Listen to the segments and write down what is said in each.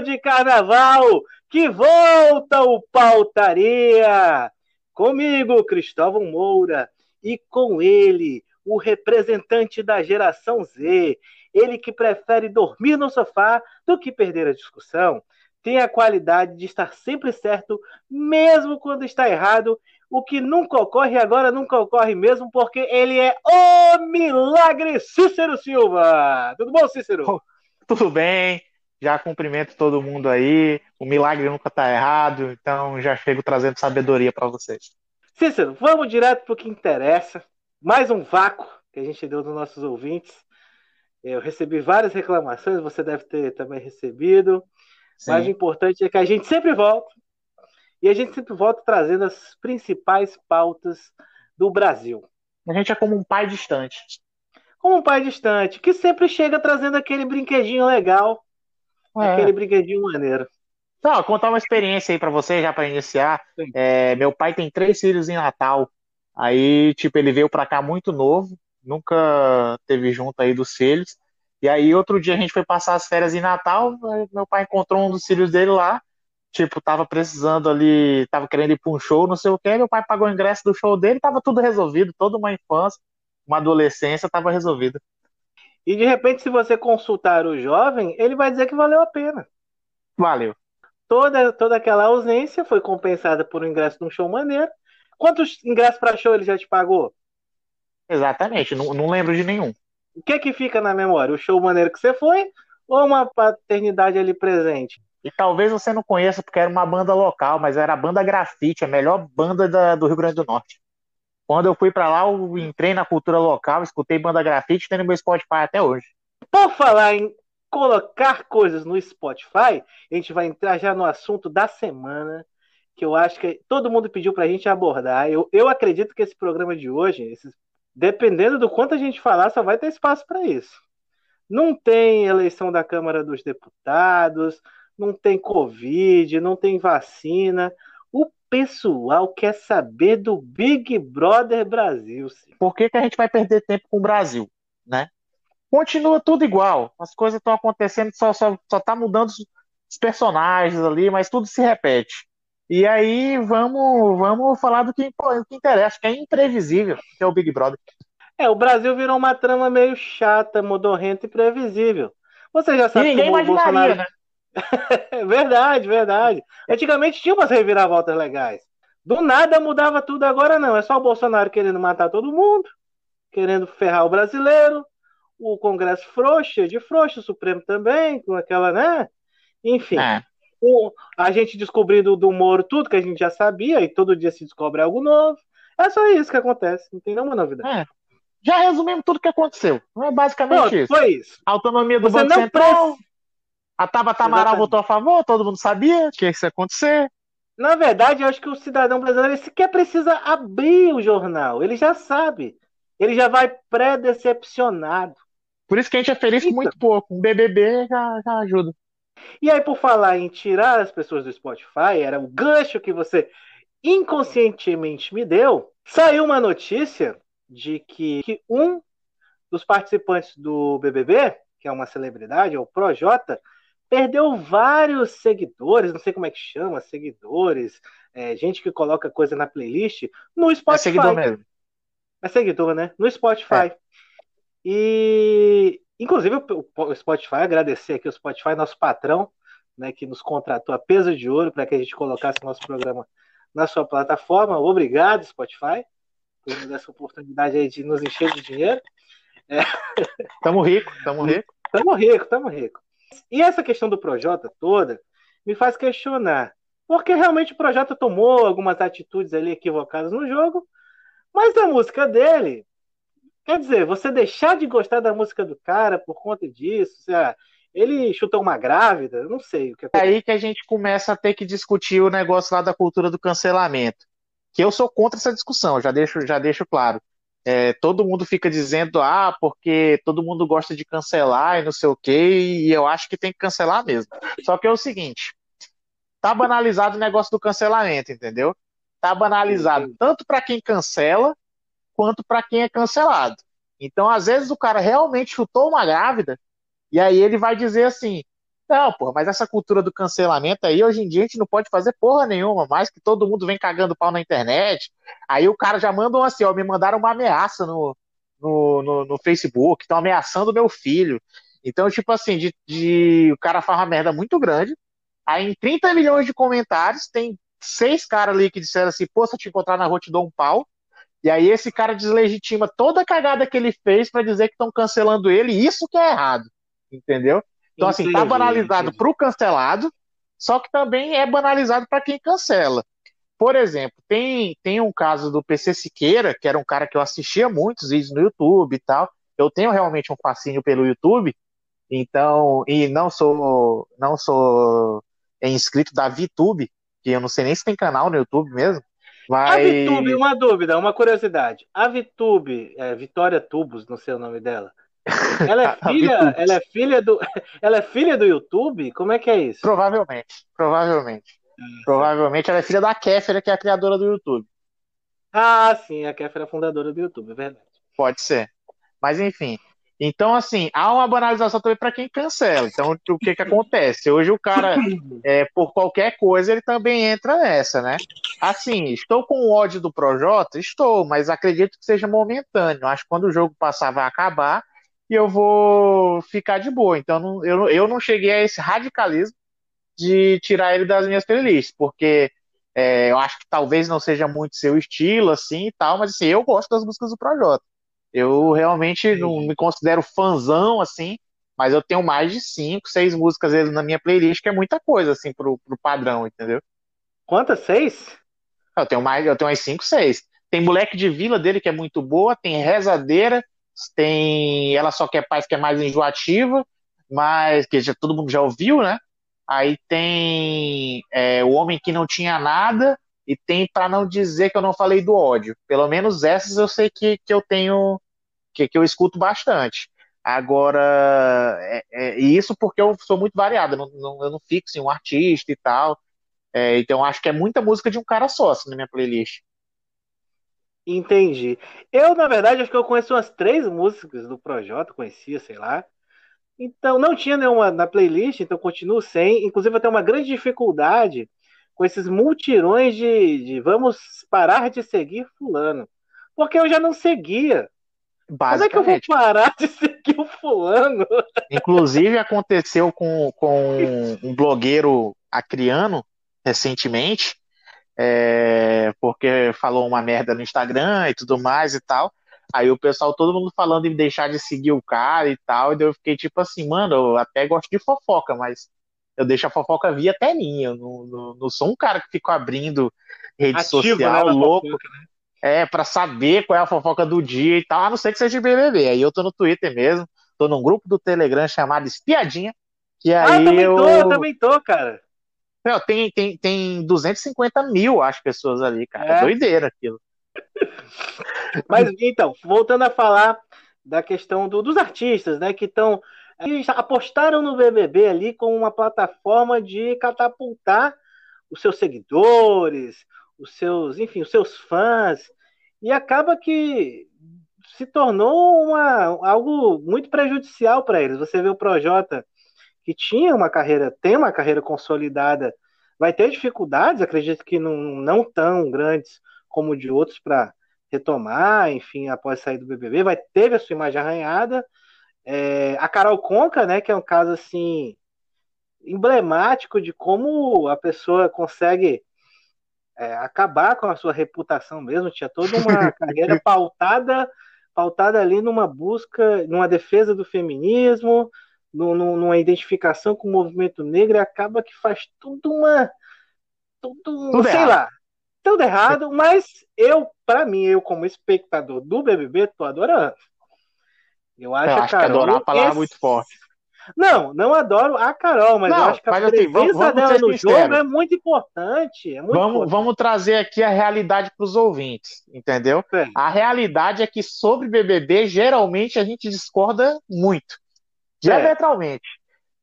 De carnaval que volta o Pautaria. Comigo, Cristóvão Moura, e com ele, o representante da geração Z, ele que prefere dormir no sofá do que perder a discussão, tem a qualidade de estar sempre certo, mesmo quando está errado, o que nunca ocorre agora nunca ocorre mesmo, porque ele é o milagre Cícero Silva. Tudo bom, Cícero? Tudo bem, já cumprimento todo mundo aí. O milagre nunca está errado, então já chego trazendo sabedoria para vocês. Cícero, vamos direto para o que interessa. Mais um vácuo que a gente deu dos nossos ouvintes. Eu recebi várias reclamações, você deve ter também recebido. Sim. Mas o importante é que a gente sempre volta. E a gente sempre volta trazendo as principais pautas do Brasil. A gente é como um pai distante. Como um pai distante, que sempre chega trazendo aquele brinquedinho legal, é. aquele brinquedinho maneiro. Então, contar uma experiência aí para você, já para iniciar. É, meu pai tem três filhos em Natal. Aí, tipo, ele veio para cá muito novo, nunca teve junto aí dos filhos. E aí, outro dia a gente foi passar as férias em Natal, meu pai encontrou um dos filhos dele lá, tipo, tava precisando ali, tava querendo ir pra um show, não sei o que, meu pai pagou o ingresso do show dele, tava tudo resolvido, toda uma infância, uma adolescência, tava resolvida. E de repente, se você consultar o jovem, ele vai dizer que valeu a pena. Valeu. Toda, toda aquela ausência foi compensada por um ingresso num show maneiro. Quantos ingressos para show ele já te pagou? Exatamente, não, não lembro de nenhum. O que é que fica na memória? O show maneiro que você foi ou uma paternidade ali presente? E talvez você não conheça porque era uma banda local, mas era a banda Grafite, a melhor banda da, do Rio Grande do Norte. Quando eu fui para lá, eu entrei na cultura local, escutei banda Grafite, tem no meu Spotify até hoje. Por falar em colocar coisas no Spotify, a gente vai entrar já no assunto da semana, que eu acho que todo mundo pediu para a gente abordar. Eu, eu acredito que esse programa de hoje, esses dependendo do quanto a gente falar, só vai ter espaço para isso. Não tem eleição da Câmara dos Deputados, não tem Covid, não tem vacina. O pessoal quer saber do Big Brother Brasil. Sim. Por que, que a gente vai perder tempo com o Brasil, né? Continua tudo igual. As coisas estão acontecendo, só, só, só tá mudando os personagens ali, mas tudo se repete. E aí vamos, vamos falar do que, do que interessa, que é imprevisível, que é o Big Brother. É, o Brasil virou uma trama meio chata, modorrenta e previsível. Você já sabe e ninguém imaginaria, Bolsonaro... né? verdade, verdade. Antigamente tinha umas reviravoltas legais. Do nada mudava tudo, agora não. É só o Bolsonaro querendo matar todo mundo, querendo ferrar o brasileiro, o Congresso frouxa, de frouxa, o Supremo também, com aquela, né? Enfim. É a gente descobrindo do Moro tudo que a gente já sabia, e todo dia se descobre algo novo. É só isso que acontece, não tem nenhuma novidade. É. Já resumimos tudo que aconteceu. É basicamente Pronto, isso. Foi isso. autonomia do Você Banco Central. Preci... A Tabata Amaral votou a favor, todo mundo sabia que isso ia acontecer. Na verdade, eu acho que o cidadão brasileiro sequer precisa abrir o jornal. Ele já sabe. Ele já vai pré-decepcionado. Por isso que a gente é feliz com muito pouco. Um BBB já, já ajuda. E aí, por falar em tirar as pessoas do Spotify, era o gancho que você inconscientemente me deu. Saiu uma notícia de que, que um dos participantes do BBB, que é uma celebridade, é o Projota, perdeu vários seguidores, não sei como é que chama, seguidores, é, gente que coloca coisa na playlist, no Spotify. É seguidor mesmo. É seguidor, né? No Spotify. É. E Inclusive, o Spotify, agradecer aqui o Spotify, nosso patrão, né, que nos contratou a peso de ouro para que a gente colocasse nosso programa na sua plataforma. Obrigado, Spotify, por nos dar essa oportunidade aí de nos encher de dinheiro. É. Tamo rico, tamo rico. Tamo rico, tamo rico. E essa questão do Projota toda me faz questionar. Porque realmente o Projota tomou algumas atitudes ali equivocadas no jogo, mas a música dele Quer dizer, você deixar de gostar da música do cara por conta disso, ele chutou uma grávida, não sei o que É aí que a gente começa a ter que discutir o negócio lá da cultura do cancelamento. Que eu sou contra essa discussão, já deixo, já deixo claro. É, todo mundo fica dizendo, ah, porque todo mundo gosta de cancelar e não sei o quê, e eu acho que tem que cancelar mesmo. Só que é o seguinte, tá banalizado o negócio do cancelamento, entendeu? Tá banalizado tanto para quem cancela, quanto para quem é cancelado. Então, às vezes, o cara realmente chutou uma grávida E aí ele vai dizer assim: não, porra, mas essa cultura do cancelamento aí, hoje em dia a gente não pode fazer porra nenhuma, mais que todo mundo vem cagando pau na internet. Aí o cara já manda um assim, ó, me mandaram uma ameaça no, no, no, no Facebook, estão ameaçando meu filho. Então, tipo assim, de, de, o cara faz uma merda muito grande. Aí em 30 milhões de comentários, tem seis caras ali que disseram assim, pô, se eu te encontrar na rua, te dou um pau. E aí esse cara deslegitima toda a cagada que ele fez para dizer que estão cancelando ele, e isso que é errado. Entendeu? Então, assim, tá banalizado para o cancelado, só que também é banalizado para quem cancela. Por exemplo, tem, tem um caso do PC Siqueira, que era um cara que eu assistia muitos vídeos no YouTube e tal. Eu tenho realmente um fascínio pelo YouTube, então, e não sou não sou inscrito da VTube, que eu não sei nem se tem canal no YouTube mesmo. Mas... A VTube, uma dúvida, uma curiosidade. A VTube, é, Vitória Tubos, não sei o nome dela, ela é filha, ela é filha do, ela é filha do YouTube? Como é que é isso? Provavelmente, provavelmente. Provavelmente ela é filha da Kéfera, que é a criadora do YouTube. Ah, sim, a Kéfera é a fundadora do YouTube, é verdade. Pode ser. Mas enfim. Então, assim, há uma banalização também para quem cancela. Então, o que que acontece? Hoje o cara, é, por qualquer coisa, ele também entra nessa, né? Assim, estou com ódio do Projota? Estou, mas acredito que seja momentâneo. Acho que quando o jogo passar vai acabar e eu vou ficar de boa. Então não, eu, eu não cheguei a esse radicalismo de tirar ele das minhas playlists, porque é, eu acho que talvez não seja muito seu estilo, assim e tal, mas assim, eu gosto das músicas do Projota. Eu realmente Sim. não me considero fãzão, assim, mas eu tenho mais de cinco, seis músicas dele na minha playlist, que é muita coisa, assim, pro, pro padrão, entendeu? Quantas? Seis? Eu tenho mais, eu tenho mais cinco, seis. Tem Moleque de Vila dele, que é muito boa, tem Rezadeira, tem Ela Só Quer Paz, que é mais enjoativa, mas que já, todo mundo já ouviu, né? Aí tem é, O Homem Que Não Tinha Nada, e tem Para Não Dizer Que Eu Não Falei do Ódio. Pelo menos essas eu sei que, que eu tenho, que, que eu escuto bastante. Agora, é, é, isso porque eu sou muito variado, não, não, eu não fixo em um artista e tal. É, então acho que é muita música de um cara só assim, na minha playlist. Entendi. Eu, na verdade, acho que eu conheço umas três músicas do Projota, conhecia, sei lá. Então, não tinha nenhuma na playlist, então continuo sem. Inclusive, eu tenho uma grande dificuldade com esses multirões de, de vamos parar de seguir fulano. Porque eu já não seguia. Como é que eu vou parar de seguir o fulano? Inclusive, aconteceu com, com um blogueiro acriano recentemente, é, porque falou uma merda no Instagram e tudo mais e tal. Aí o pessoal, todo mundo falando em deixar de seguir o cara e tal, e eu fiquei tipo assim, mano, eu até gosto de fofoca, mas eu deixo a fofoca vir até mim. Eu não, não, não sou um cara que fica abrindo rede Ativo, social, né, louco. Fofoca, né? É, pra saber qual é a fofoca do dia e tal, a não ser que seja de BBB. Aí eu tô no Twitter mesmo, tô num grupo do Telegram chamado Espiadinha, que aí ah, também eu... tô, eu também tô, cara. Não, tem, tem, tem 250 mil, acho, pessoas ali, cara. É. Doideira aquilo. Mas então, voltando a falar da questão do, dos artistas, né, que estão apostaram no BBB ali como uma plataforma de catapultar os seus seguidores, os seus, enfim, os seus fãs, e acaba que se tornou uma, algo muito prejudicial para eles. Você vê o Projota que tinha uma carreira, tem uma carreira consolidada, vai ter dificuldades, acredito que não, não tão grandes como de outros para retomar, enfim, após sair do BBB, vai ter a sua imagem arranhada. É, a Carol Conca, né, que é um caso assim emblemático de como a pessoa consegue é, acabar com a sua reputação mesmo, tinha toda uma carreira pautada pautada ali numa busca, numa defesa do feminismo, numa identificação com o movimento negro e acaba que faz tudo uma. Tudo, tudo sei errado. lá. Tudo errado, mas eu, para mim, eu como espectador do BBB, tô adorando. Eu acho, eu acho Carol, que adorar é uma palavra esse... muito forte. Não, não adoro a Carol, mas não, eu acho que a presença assim, vamos, dela no jogo é muito importante. É muito vamos, importante. vamos trazer aqui a realidade para os ouvintes, entendeu? Sim. A realidade é que sobre BBB, geralmente a gente discorda muito diametralmente.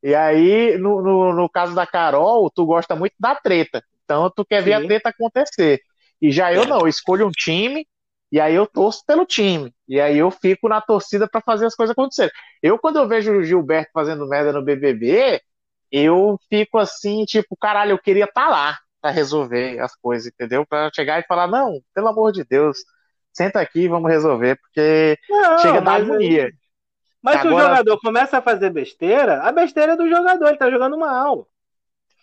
É. E aí, no, no, no, caso da Carol, tu gosta muito da treta. Então, tu quer Sim. ver a treta acontecer. E já eu é. não, eu escolho um time E aí eu torço pelo time. E aí eu fico na torcida para fazer as coisas acontecerem. Eu, quando eu vejo o Gilberto fazendo merda no BBB, eu fico assim, tipo, caralho, eu queria estar tá lá para resolver as coisas, entendeu? Para chegar e falar, não, pelo amor de Deus, senta aqui e vamos resolver, porque não, chega da agonia. Mas Agora... se o jogador começa a fazer besteira, a besteira é do jogador, ele tá jogando mal.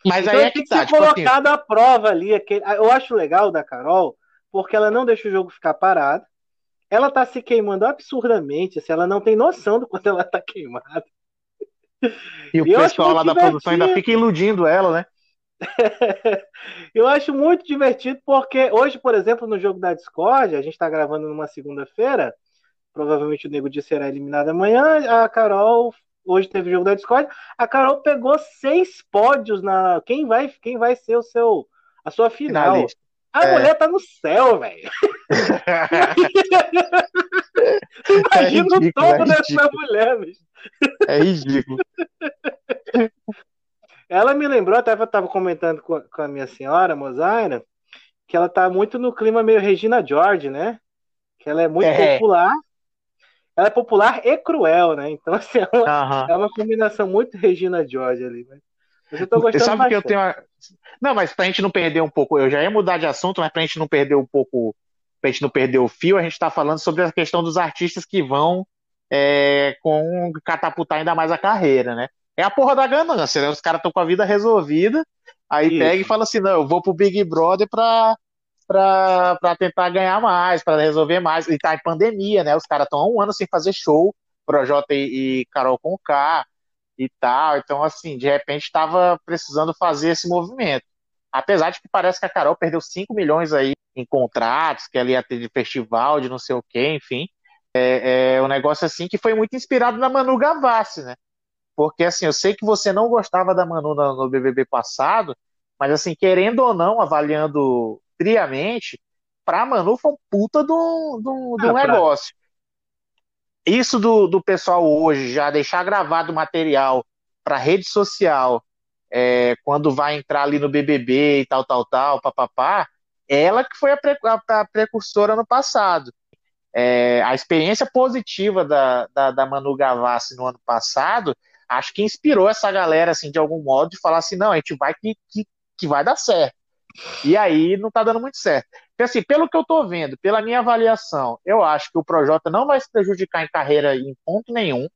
Mas então, aí é que tá, tipo colocado assim... à prova ali. Aquele... Eu acho legal da Carol, porque ela não deixa o jogo ficar parado. Ela tá se queimando absurdamente, assim, ela não tem noção do quanto ela tá queimada. E o pessoal lá da produção ainda fica iludindo ela, né? eu acho muito divertido porque hoje, por exemplo, no jogo da Discord, a gente está gravando numa segunda-feira, provavelmente o Nego Dia será eliminado amanhã, a Carol hoje teve o jogo da Discord, a Carol pegou seis pódios na quem vai quem vai ser o seu a sua final. Finalista. A é. mulher tá no céu, velho. Imagina é ridículo, o topo é dessa mulher, bicho. É ridículo. Ela me lembrou, até eu estava comentando com a, com a, minha senhora, Mozaira, que ela tá muito no clima meio Regina George, né? Que ela é muito é. popular. Ela é popular e cruel, né? Então, assim, é uma, é uma combinação muito Regina George ali, né? Mas eu tô gostando Sabe bastante. que eu tenho. Não, mas pra gente não perder um pouco, eu já ia mudar de assunto, mas pra gente não perder um pouco, pra gente não perder o fio, a gente tá falando sobre a questão dos artistas que vão é, com catapultar ainda mais a carreira, né? É a porra da ganância, né? Os caras estão com a vida resolvida, aí Isso. pega e fala assim: não, eu vou pro Big Brother pra, pra tentar ganhar mais, pra resolver mais. E tá em pandemia, né? Os caras estão há um ano sem fazer show, Projota e, e Carol com K e tal. Então, assim, de repente estava precisando fazer esse movimento. Apesar de que parece que a Carol perdeu 5 milhões aí em contratos, que ela ia ter de festival, de não sei o quê, enfim. É, é um negócio assim que foi muito inspirado na Manu Gavassi, né? Porque assim, eu sei que você não gostava da Manu no, no BBB passado, mas assim, querendo ou não, avaliando friamente, pra Manu foi um puta do, do, do ah, negócio. Pra... Isso do, do pessoal hoje já deixar gravado o material para rede social é, quando vai entrar ali no BBB e tal, tal, tal, papapá, ela que foi a, pre, a, a precursora no passado. É, a experiência positiva da, da, da Manu Gavassi no ano passado acho que inspirou essa galera, assim, de algum modo, de falar assim, não, a gente vai que, que, que vai dar certo. E aí não tá dando muito certo. Então, assim, pelo que eu tô vendo, pela minha avaliação, eu acho que o Projota não vai se prejudicar em carreira em ponto nenhum.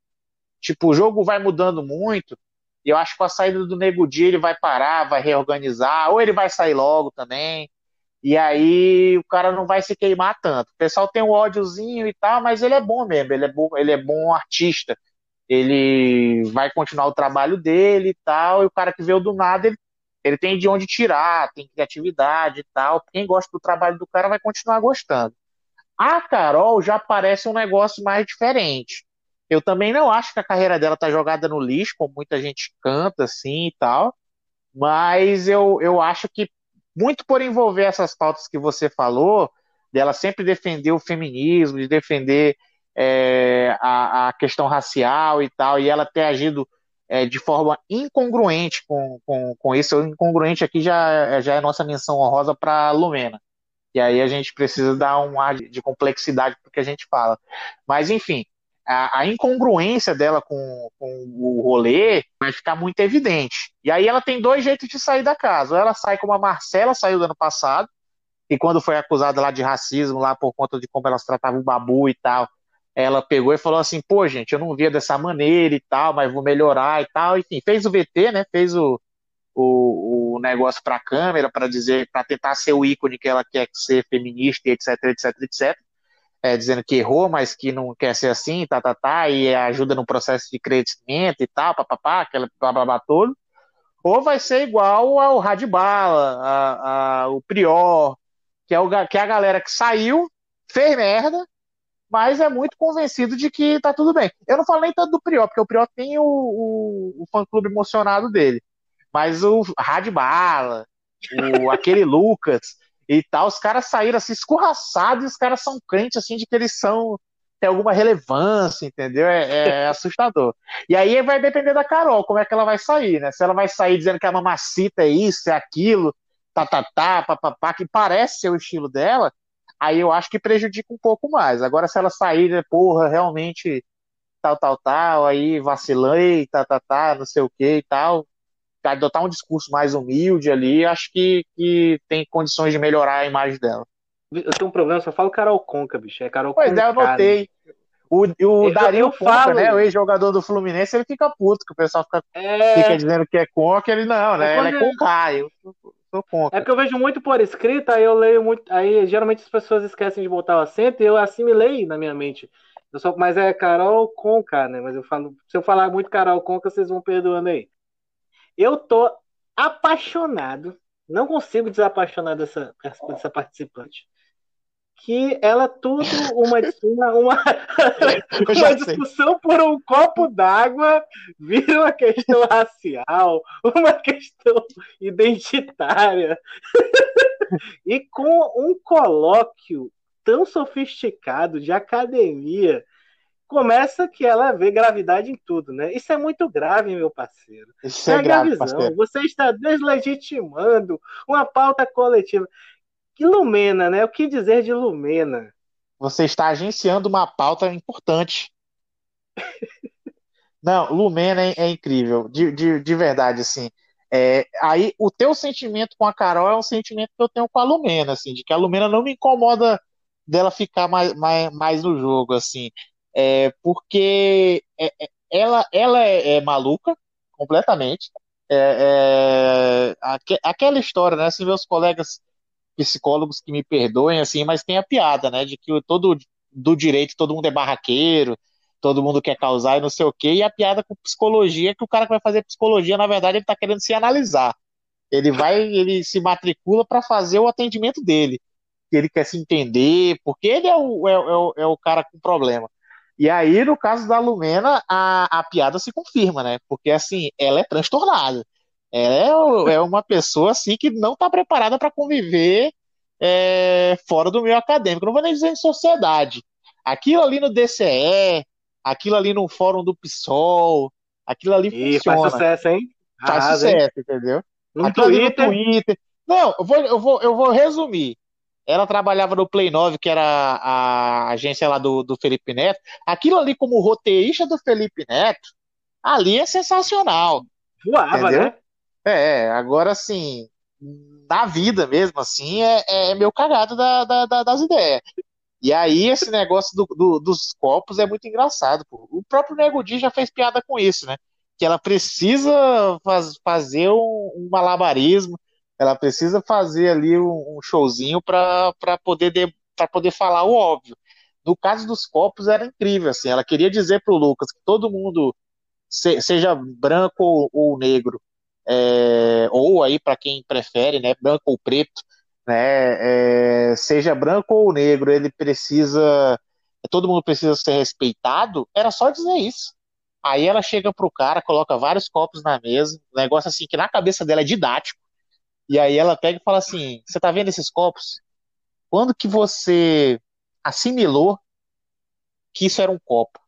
Tipo, o jogo vai mudando muito, e eu acho que com a saída do Nego Dia ele vai parar, vai reorganizar, ou ele vai sair logo também. E aí o cara não vai se queimar tanto. O pessoal tem um ódiozinho e tal, mas ele é bom mesmo, ele é bom, ele é bom artista ele vai continuar o trabalho dele e tal, e o cara que veio do nada, ele, ele tem de onde tirar, tem criatividade e tal. Quem gosta do trabalho do cara vai continuar gostando. A Carol já parece um negócio mais diferente. Eu também não acho que a carreira dela tá jogada no lixo, como muita gente canta assim e tal, mas eu, eu acho que muito por envolver essas pautas que você falou, dela sempre defender o feminismo, de defender é, a, a, questão racial e tal, e ela ter agido é, de forma incongruente com, com, com isso. O incongruente aqui já, já é nossa menção honrosa para Lumena. E aí a gente precisa dar um ar de, de complexidade para o que a gente fala. Mas, enfim, a, a, incongruência dela com, com o rolê vai ficar muito evidente. E aí ela tem dois jeitos de sair da casa. Ou ela sai como a Marcela saiu do ano passado, e quando foi acusada lá de racismo, lá por conta de como elas tratavam o babu e tal, ela pegou e falou assim, pô, gente, eu não via dessa maneira e tal, mas vou melhorar e tal. Enfim, fez o VT, né? Fez o, o, o negócio para a câmera para dizer, para tentar ser o ícone que ela quer ser feminista, etc, etc, etc. É, dizendo que errou, mas que não quer ser assim, tá, tá, tá, e ajuda no processo de crescimento e tal, papapá, aquela blá, blá, blá todo. Ou vai ser igual ao Radibala, a, a, o Prior, que é, o, que é a galera que saiu, fez merda, mas é muito convencido de que tá tudo bem. Eu não falei tanto do Prior, porque o Prior tem o, o, o fã-clube emocionado dele, mas o Radbala, o, aquele Lucas e tal, os caras saíram assim escorraçados e os caras são crentes assim de que eles são tem alguma relevância, entendeu? É, é, assustador. E aí vai depender da Carol, como é que ela vai sair, né? Se ela vai sair dizendo que a mamacita é isso, é aquilo, tá, tá, tá, papapá, que parece ser o estilo dela, aí eu acho que prejudica um pouco mais. Agora, se ela sair, né, porra, realmente tal, tal, tal, aí vacilei, tá, tá, tá, não sei o que e tal, adotar um discurso mais humilde ali, acho que, que tem condições de melhorar a imagem dela. Eu tenho um problema, só falo Carol Conca, bicho. É Carol pois Conca. É, eu notei. O, o eu, Dario eu Conca, falo... né? O ex-jogador do Fluminense, ele fica puto, que o pessoal fica, é... fica dizendo que é Conca, ele não, né? Ela é Conca, eu sou Conca. É porque eu vejo muito por escrito, aí eu leio muito. Aí geralmente as pessoas esquecem de botar o acento e eu assimilei na minha mente. Eu mas é Carol Conca, né? Mas eu falo, se eu falar muito Carol Conca, vocês vão perdoando aí. Eu tô apaixonado, não consigo desapaixonar dessa, dessa participante que ela tudo uma, uma, uma, uma discussão por um copo d'água vira uma questão racial, uma questão identitária. e com um colóquio tão sofisticado de academia, começa que ela vê gravidade em tudo, né? Isso é muito grave, meu parceiro. Isso é grave, Parceiro. Você está deslegitimando uma pauta coletiva. Que Lumena, né? O que dizer de Lumena? Você está agenciando uma pauta importante. Não, Lumena é, é incrível, de, de, de, verdade, assim. É, aí, o teu sentimento com a Carol é um sentimento que eu tenho com a Lumena, assim, de que a Lumena não me incomoda dela ficar mais, mais, mais no jogo, assim. É, porque é, é, ela, ela é, é maluca, completamente. Aquela história, né? Assim, meus colegas psicólogos que me perdoem, assim, mas tem a piada, né? De que todo do direito todo mundo é barraqueiro, todo mundo quer causar e não sei o quê, e a piada com psicologia é que o cara que vai fazer psicologia, na verdade, ele tá querendo se analisar. Ele vai, ele se matricula para fazer o atendimento dele. Ele quer se entender, porque ele é o, é, é, o, é o cara com problema. E aí, no caso da Lumena, a, a piada se confirma, né? Porque, assim, ela é transtornada. É, é uma pessoa, assim, que não está preparada para conviver é, fora do meio acadêmico. Não vou nem dizer em sociedade. Aquilo ali no DCE, aquilo ali no fórum do PSOL, aquilo ali e funciona. faz sucesso, hein? Faz sucesso, hein? entendeu? No Twitter. no Twitter. Não, eu vou, eu, vou, eu vou resumir. Ela trabalhava no Play 9, que era a agência lá do, do Felipe Neto. Aquilo ali, como roteirista do Felipe Neto, ali é sensacional. Voava, entendeu? né? É, agora sim, na vida mesmo, assim, é, é meu cagado da, da, da, das ideias. E aí, esse negócio do, do, dos copos é muito engraçado. Pô. O próprio Nego Di já fez piada com isso, né? Que ela precisa faz, fazer um, um malabarismo ela precisa fazer ali um, um showzinho para poder, poder falar o óbvio. No caso dos copos era incrível, assim, ela queria dizer para o Lucas que todo mundo, se, seja branco ou, ou negro, é, ou aí para quem prefere, né, branco ou preto, né, é, seja branco ou negro, ele precisa, todo mundo precisa ser respeitado, era só dizer isso. Aí ela chega pro cara, coloca vários copos na mesa, um negócio assim que na cabeça dela é didático, e aí ela pega e fala assim: Você tá vendo esses copos? Quando que você assimilou que isso era um copo?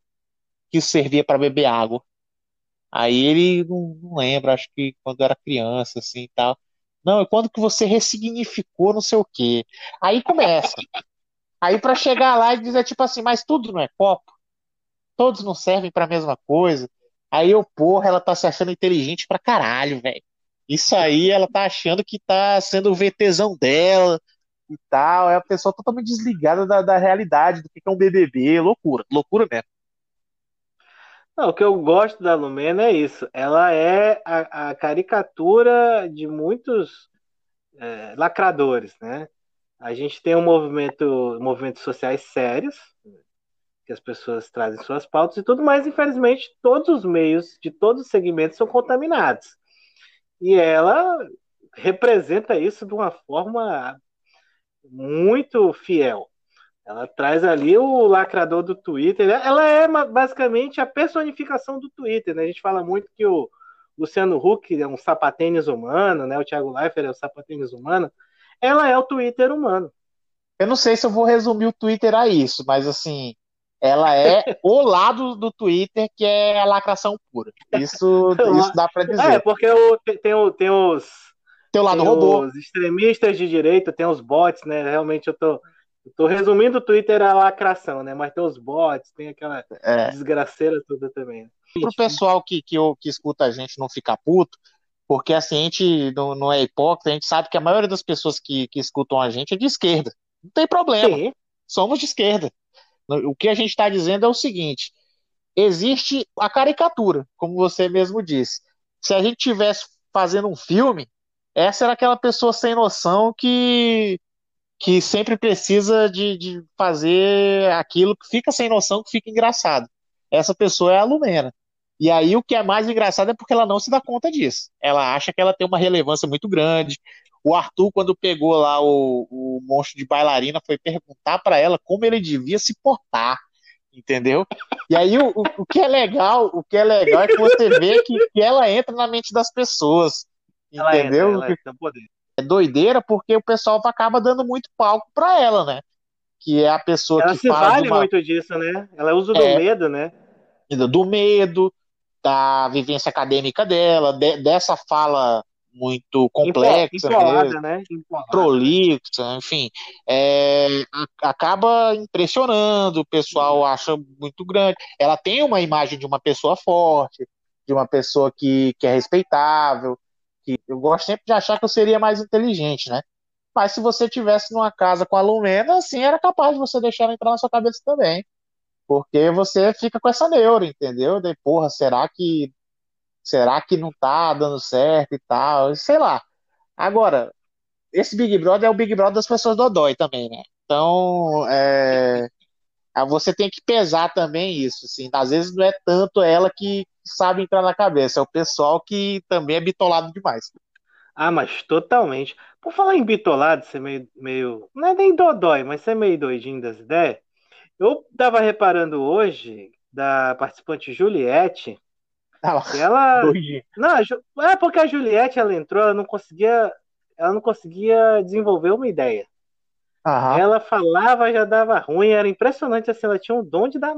Que isso servia para beber água? Aí ele não, não, lembra, acho que quando era criança, assim e tal. Não, é quando que você ressignificou não sei o quê. Aí começa. Aí para chegar lá e dizer tipo assim, mas tudo não é copo? Todos não servem para a mesma coisa? Aí eu, porra, ela tá se achando inteligente pra caralho, velho. Isso aí ela tá achando que tá sendo o VTzão dela e tal. É a pessoa totalmente desligada da, da realidade, do que é um BBB. Loucura, loucura mesmo. Não, o que eu gosto da Lumena é isso. Ela é a, a caricatura de muitos é, lacradores, né? A gente tem um movimento, movimentos sociais sérios, que as pessoas trazem suas pautas e tudo, mas infelizmente todos os meios de todos os segmentos são contaminados. E ela representa isso de uma forma muito fiel. Ela traz ali o lacrador do Twitter. Ela é basicamente a personificação do Twitter. Né? A gente fala muito que o Luciano Huck é um sapatênis humano, né? o Thiago Leifert é o sapatênis humano. Ela é o Twitter humano. Eu não sei se eu vou resumir o Twitter a isso, mas assim, ela é o lado do Twitter que é a lacração pura. Isso, isso dá para dizer. É, porque o, tem, tem, tem os. Tem o lado tem robô. Os extremistas de direita, tem os bots, né? Realmente eu tô. Tô resumindo o Twitter a lacração, né? Mas tem os bots, tem aquela é. desgraceira toda também. Né? Pro pessoal que, que, que escuta a gente não ficar puto, porque assim, a gente não, não é hipócrita, a gente sabe que a maioria das pessoas que, que escutam a gente é de esquerda. Não tem problema. Sim. Somos de esquerda. O que a gente está dizendo é o seguinte: existe a caricatura, como você mesmo disse. Se a gente tivesse fazendo um filme, essa era aquela pessoa sem noção que que sempre precisa de, de fazer aquilo que fica sem noção, que fica engraçado. Essa pessoa é a Lumena. E aí o que é mais engraçado é porque ela não se dá conta disso. Ela acha que ela tem uma relevância muito grande. O Arthur, quando pegou lá o, o monstro de bailarina, foi perguntar para ela como ele devia se portar, entendeu? E aí o, o, o, que é legal, o que é legal é que você vê que, que ela entra na mente das pessoas, entendeu? Ela entra, ela entra, é doideira porque o pessoal acaba dando muito palco para ela, né? Que é a pessoa ela que se vale uma... muito disso, né? Ela usa do é, medo, né? Do medo, da vivência acadêmica dela, de, dessa fala muito complexa, Empolada, né? prolixa, enfim, é, acaba impressionando, o pessoal acha muito grande. Ela tem uma imagem de uma pessoa forte, de uma pessoa que, que é respeitável, que eu gosto sempre de achar que eu seria mais inteligente, né? Mas se você tivesse numa casa com a Lumena, assim, era capaz de você deixar ela entrar na sua cabeça também. Porque você fica com essa neura, entendeu? De, porra, será que será que não tá dando certo e tal? Sei lá. Agora, esse Big Brother é o Big Brother das pessoas do Dói também, né? Então, é, você tem que pesar também isso, assim. Às vezes não é tanto ela que sabe entrar na cabeça, é o pessoal que também é bitolado demais. Ah, mas totalmente. Por falar em bitolado, ser meio, meio. Não é nem dodói, mas ser meio doidinho das ideias. Eu tava reparando hoje da participante Juliette. Ah, ela. Doidinho. Não, é porque a Juliette ela entrou, ela não conseguia. Ela não conseguia desenvolver uma ideia. Aham. Ela falava, já dava ruim, era impressionante assim, ela tinha um dom de dar,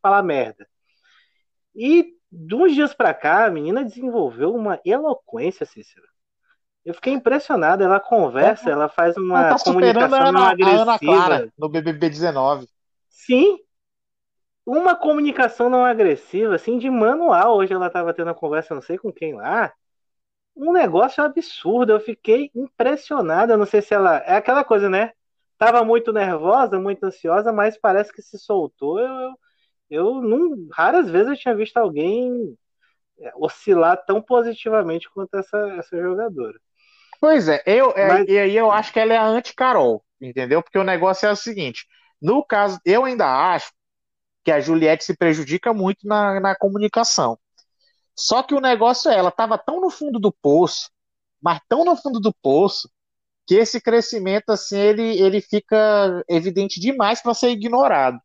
falar merda. E de uns dias pra cá, a menina desenvolveu uma eloquência, Cícero. Eu fiquei impressionado. Ela conversa, ela faz uma ela tá comunicação a Ana, agressiva. A Ana Clara, no BBB 19. Sim. Uma comunicação não agressiva, assim, de manual. Hoje ela estava tendo uma conversa, não sei com quem lá. Um negócio absurdo. Eu fiquei impressionado. Eu não sei se ela. É aquela coisa, né? Tava muito nervosa, muito ansiosa, mas parece que se soltou. Eu, eu eu não, raras vezes eu tinha visto alguém é, oscilar tão positivamente quanto essa, essa jogadora. Pois é, eu, é, Mas... e aí eu acho que ela é a anti-Carol, entendeu? Porque o negócio é o seguinte: no caso, eu ainda acho que a Juliette se prejudica muito na, na comunicação. Só que o negócio é, ela estava tão no fundo do poço, mas tão no fundo do poço, que esse crescimento assim ele, ele fica evidente demais para ser ignorado.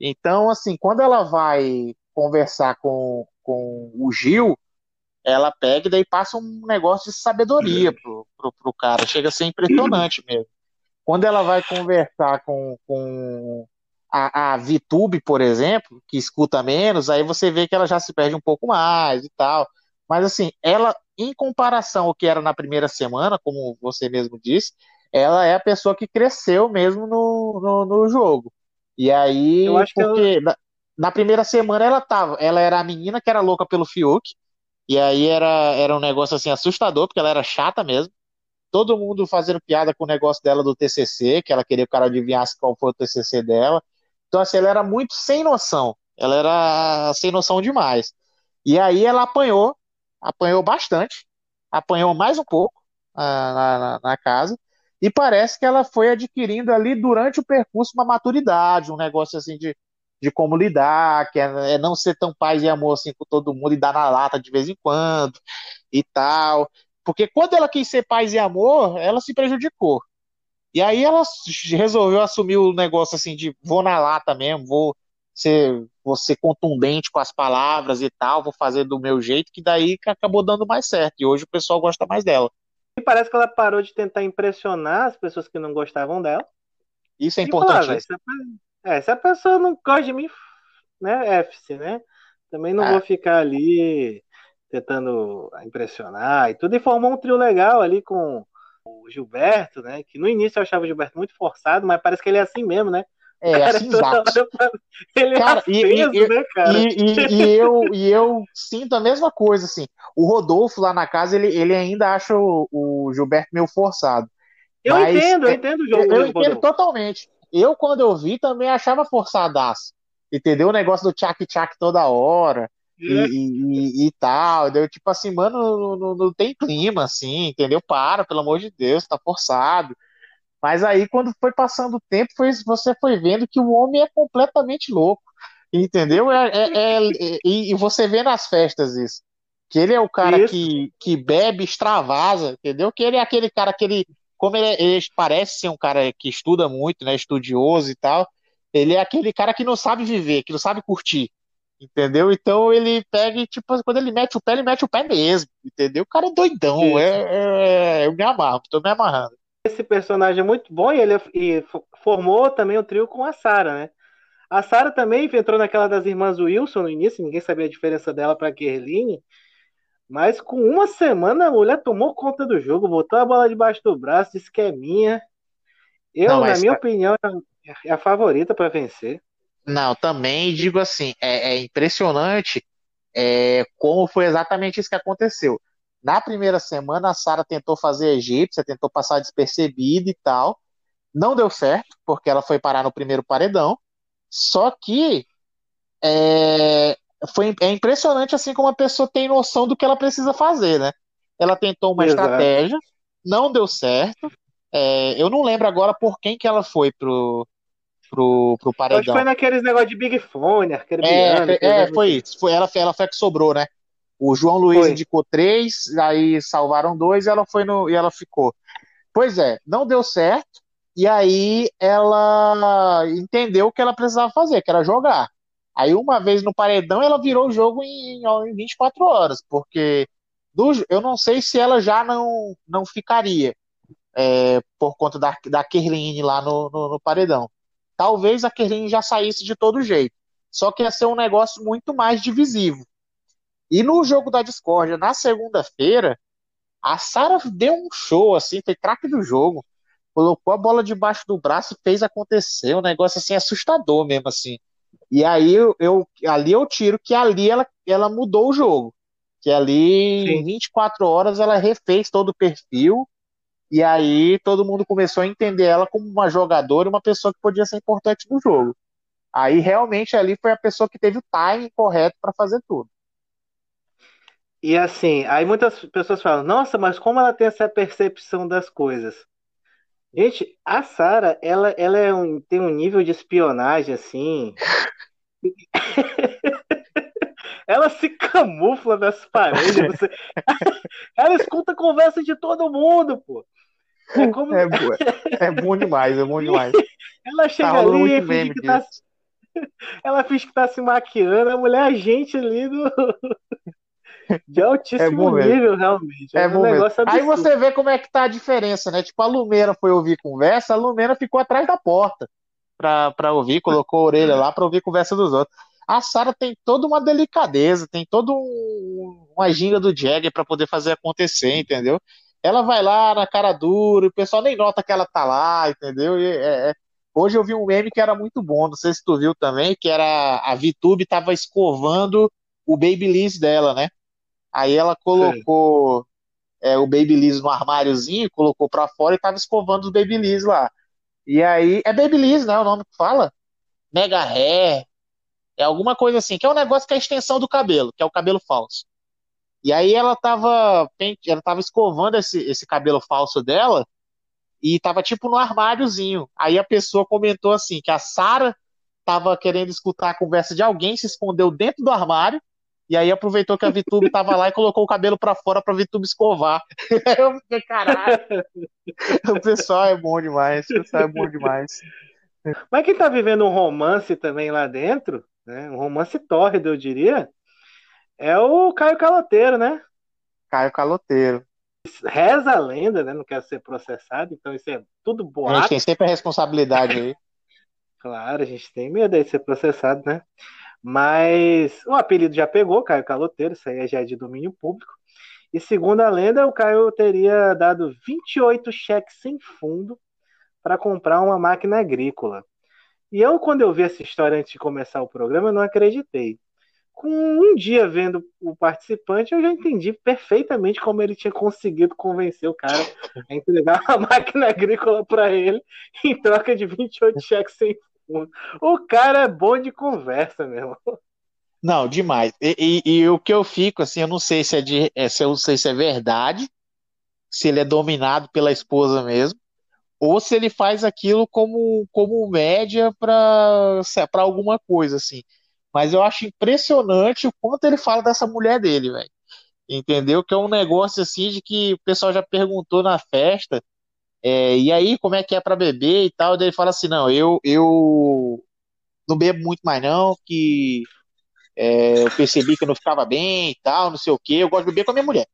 Então, assim, quando ela vai conversar com, com o Gil, ela pega e daí passa um negócio de sabedoria pro, pro, pro cara. Chega a ser impressionante mesmo. Quando ela vai conversar com, com a, a VTube, por exemplo, que escuta menos, aí você vê que ela já se perde um pouco mais e tal. Mas assim, ela, em comparação ao que era na primeira semana, como você mesmo disse, ela é a pessoa que cresceu mesmo no, no, no jogo. E aí, porque ela... na, na, primeira semana ela tava, ela era a menina que era louca pelo Fiuk, e aí era, era um negócio assim assustador, porque ela era chata mesmo. Todo mundo fazendo piada com o negócio dela do TCC, que ela queria que o cara adivinhasse qual foi o TCC dela. Então, assim, ela era muito sem noção. Ela era sem noção demais. E aí ela apanhou, apanhou bastante, apanhou mais um pouco ah, na, na, casa. E parece que ela foi adquirindo ali durante o percurso uma maturidade, um negócio assim de, de como lidar, que é, é não ser tão paz e amor assim com todo mundo e dar na lata de vez em quando e tal. Porque quando ela quis ser paz e amor, ela se prejudicou. E aí ela resolveu assumir o negócio assim de vou na lata mesmo, vou ser, vou ser contundente com as palavras e tal, vou fazer do meu jeito, que daí acabou dando mais certo. E hoje o pessoal gosta mais dela. E parece que ela parou de tentar impressionar as pessoas que não gostavam dela. Isso é importante. Falar, se, a, é, se a pessoa não gosta de mim, né, F-se, né? Também não é. vou ficar ali tentando impressionar e tudo. E formou um trio legal ali com, o Gilberto, né? Que no início eu achava o Gilberto muito forçado, mas parece que ele é assim mesmo, né? É, assim, exato. Ele cara, é aceso, e, né, cara? E, e, e, eu, e eu sinto a mesma coisa, assim. O Rodolfo lá na casa, ele, ele ainda acha o, o Gilberto meio forçado. Eu mas, entendo, eu entendo o jogo. Eu, eu entendo totalmente. Eu, quando eu vi, também achava forçadaço. Entendeu? O negócio do tchac-tchac toda hora. E, é. e, e, tal, deu tipo assim, mano, não, não, não, tem clima, assim, entendeu? Para, pelo amor de Deus, tá forçado. Mas aí, quando foi passando o tempo, foi, você foi vendo que o homem é completamente louco, entendeu? É, é, é, é e, você vê nas festas isso. Que ele é o cara que, que bebe, extravasa, entendeu? Que ele é aquele cara que ele, como ele, ele parece ser um cara que estuda muito, né, estudioso e tal, ele é aquele cara que não sabe viver, que não sabe curtir. Entendeu? Então ele pega e, tipo, quando ele mete o pé, ele mete o pé mesmo. Entendeu? O cara é doidão. É, é, eu me amarro, tô me amarrando. Esse personagem é muito bom e ele e formou também o trio com a Sarah, né? A Sarah também entrou naquela das irmãs Wilson no início, ninguém sabia a diferença dela para Kerline. Mas com uma semana a mulher tomou conta do jogo, botou a bola debaixo do braço, disse que é minha. Eu, Não, na minha opinião, é a favorita para vencer. Não, também digo assim, é, é impressionante é, como foi exatamente isso que aconteceu. Na primeira semana, a Sara tentou fazer a egípcia, tentou passar despercebida e tal. Não deu certo, porque ela foi parar no primeiro paredão. Só que é, foi, é impressionante assim como a pessoa tem noção do que ela precisa fazer, né? Ela tentou uma Exato. estratégia, não deu certo. É, eu não lembro agora por quem que ela foi pro, pro, pro paredão. Acho que foi naqueles negócio de Big Fone, É, é foi isso. Foi, ela, ela foi a que sobrou, né? O João Luiz foi. indicou três, aí salvaram dois e ela foi no, e ela ficou. Pois é, não deu certo. E aí ela entendeu o que ela precisava fazer, que era jogar. Aí uma vez no paredão ela virou o jogo em, em 24 horas, porque do, eu não sei se ela já não, não ficaria é, por conta da, da Kerline lá no, no, no paredão talvez a Kerline já saísse de todo jeito. Só que ia ser um negócio muito mais divisivo. E no jogo da discórdia, na segunda-feira, a Sara deu um show, assim, foi craque do jogo. Colocou a bola debaixo do braço e fez acontecer. Um negócio, assim, assustador mesmo, assim. E aí, eu, eu ali eu tiro que ali ela, ela mudou o jogo. Que ali, Sim. em 24 horas, ela refez todo o perfil e aí todo mundo começou a entender ela como uma jogadora, uma pessoa que podia ser importante no jogo. Aí realmente ali foi a pessoa que teve o timing correto para fazer tudo. E assim, aí muitas pessoas falam: "Nossa, mas como ela tem essa percepção das coisas?" Gente, a Sara, ela, ela é um, tem um nível de espionagem assim. ela se camufla nas paredes. Você... ela escuta a conversa de todo mundo, pô. É, como... é, é bom demais, é bom demais. Ela chega tá ali e finge que tá... Ela finge que tá se maquiando, a mulher é gente ali do. De altíssimo é nível, realmente. É, é um negócio Aí você vê como é que tá a diferença, né? Tipo, a Lumena foi ouvir conversa, a Lumena ficou atrás da porta pra, pra ouvir, colocou a orelha lá pra ouvir conversa dos outros. A Sarah tem toda uma delicadeza, tem todo um, uma ginga do Jagger para poder fazer acontecer, entendeu? Ela vai lá na cara dura, o pessoal nem nota que ela tá lá, entendeu? É, é... Hoje eu vi um meme que era muito bom, não sei se tu viu também, que era a VTube tava escovando o Babyliss dela, né? Aí ela colocou é, o Babyliss no armáriozinho, colocou para fora e tava escovando os Babyliss lá. E aí, é Babyliss, né? O nome que fala? Mega Hair, é alguma coisa assim, que é um negócio que é a extensão do cabelo, que é o cabelo falso. E aí ela tava, ela tava escovando esse, esse cabelo falso dela e tava tipo no armáriozinho. Aí a pessoa comentou assim que a Sara tava querendo escutar a conversa de alguém, se escondeu dentro do armário e aí aproveitou que a Vitube tava lá e colocou o cabelo para fora pra Vitube escovar. Eu fiquei, caralho. O pessoal é bom demais, o pessoal é bom demais. Mas quem tá vivendo um romance também lá dentro, né? Um romance tórrido, eu diria, é o Caio Caloteiro, né? Caio Caloteiro. Reza a lenda, né? Não quer ser processado, então isso é tudo boato. A gente tem sempre a responsabilidade aí. claro, a gente tem medo de ser processado, né? Mas o apelido já pegou, Caio Caloteiro, isso aí já é de domínio público. E segundo a lenda, o Caio teria dado 28 cheques sem fundo para comprar uma máquina agrícola. E eu, quando eu vi essa história antes de começar o programa, eu não acreditei. Com um dia vendo o participante, eu já entendi perfeitamente como ele tinha conseguido convencer o cara a entregar uma máquina agrícola para ele em troca de 28 cheques sem. O cara é bom de conversa mesmo. Não, demais. E, e, e, o que eu fico, assim, eu não sei se é de, é, se eu não sei se é verdade, se ele é dominado pela esposa mesmo, ou se ele faz aquilo como, como média para alguma coisa, assim. Mas eu acho impressionante o quanto ele fala dessa mulher dele, velho. Entendeu? Que é um negócio assim de que o pessoal já perguntou na festa, é, e aí, como é que é para beber e tal? Daí ele fala assim: não, eu, eu não bebo muito mais, não, que é, eu percebi que eu não ficava bem e tal, não sei o quê. Eu gosto de beber com a minha mulher.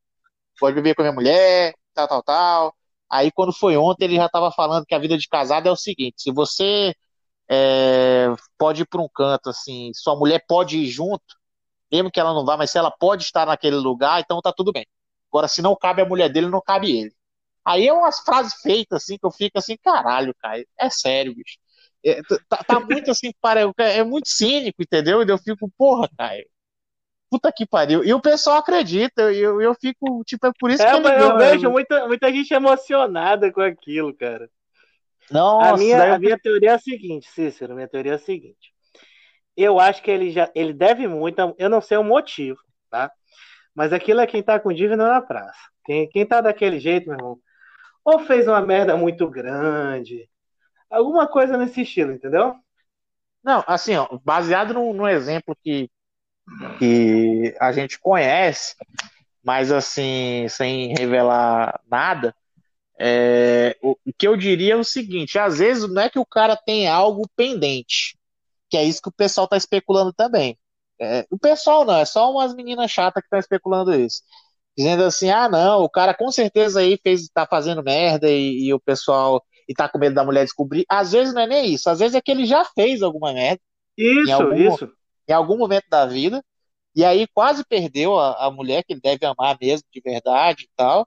Gosto de beber com a minha mulher, tal, tal, tal. Aí quando foi ontem, ele já estava falando que a vida de casado é o seguinte: se você é, pode ir para um canto, assim, sua mulher pode ir junto, mesmo que ela não vá, mas se ela pode estar naquele lugar, então tá tudo bem. Agora, se não cabe a mulher dele, não cabe ele. Aí é umas frases feitas, assim, que eu fico assim, caralho, cara, é sério, bicho. É, tá, tá, muito assim, para, é muito cínico, entendeu? E eu fico, porra, cara, puta que pariu. E o pessoal acredita, eu, eu fico, tipo, é por isso é, que ele Eu vejo muita, muita gente emocionada com aquilo, cara. Nossa, a minha, a minha teoria é a seguinte, Cícero, minha teoria é a seguinte. Eu acho que ele já ele deve muito, eu não sei o motivo, tá? Mas aquilo é quem tá com dívida na praça. Quem, quem tá daquele jeito, meu irmão, ou fez uma merda muito grande, alguma coisa nesse estilo, entendeu? Não, assim, ó, baseado no, no exemplo que, que a gente conhece, mas assim, sem revelar nada, é, o, o, que eu diria é o seguinte: às vezes não é que o cara tem algo pendente, que é isso que o pessoal está especulando também. É, o pessoal não, é só umas meninas chatas que estão tá especulando isso. Dizendo assim, ah, não, o cara com certeza aí fez, tá fazendo merda e, e o pessoal e tá com medo da mulher descobrir. Às vezes não é nem isso, às vezes é que ele já fez alguma merda. Isso, em algum, isso em algum momento da vida, e aí quase perdeu a, a mulher que ele deve amar mesmo, de verdade e tal.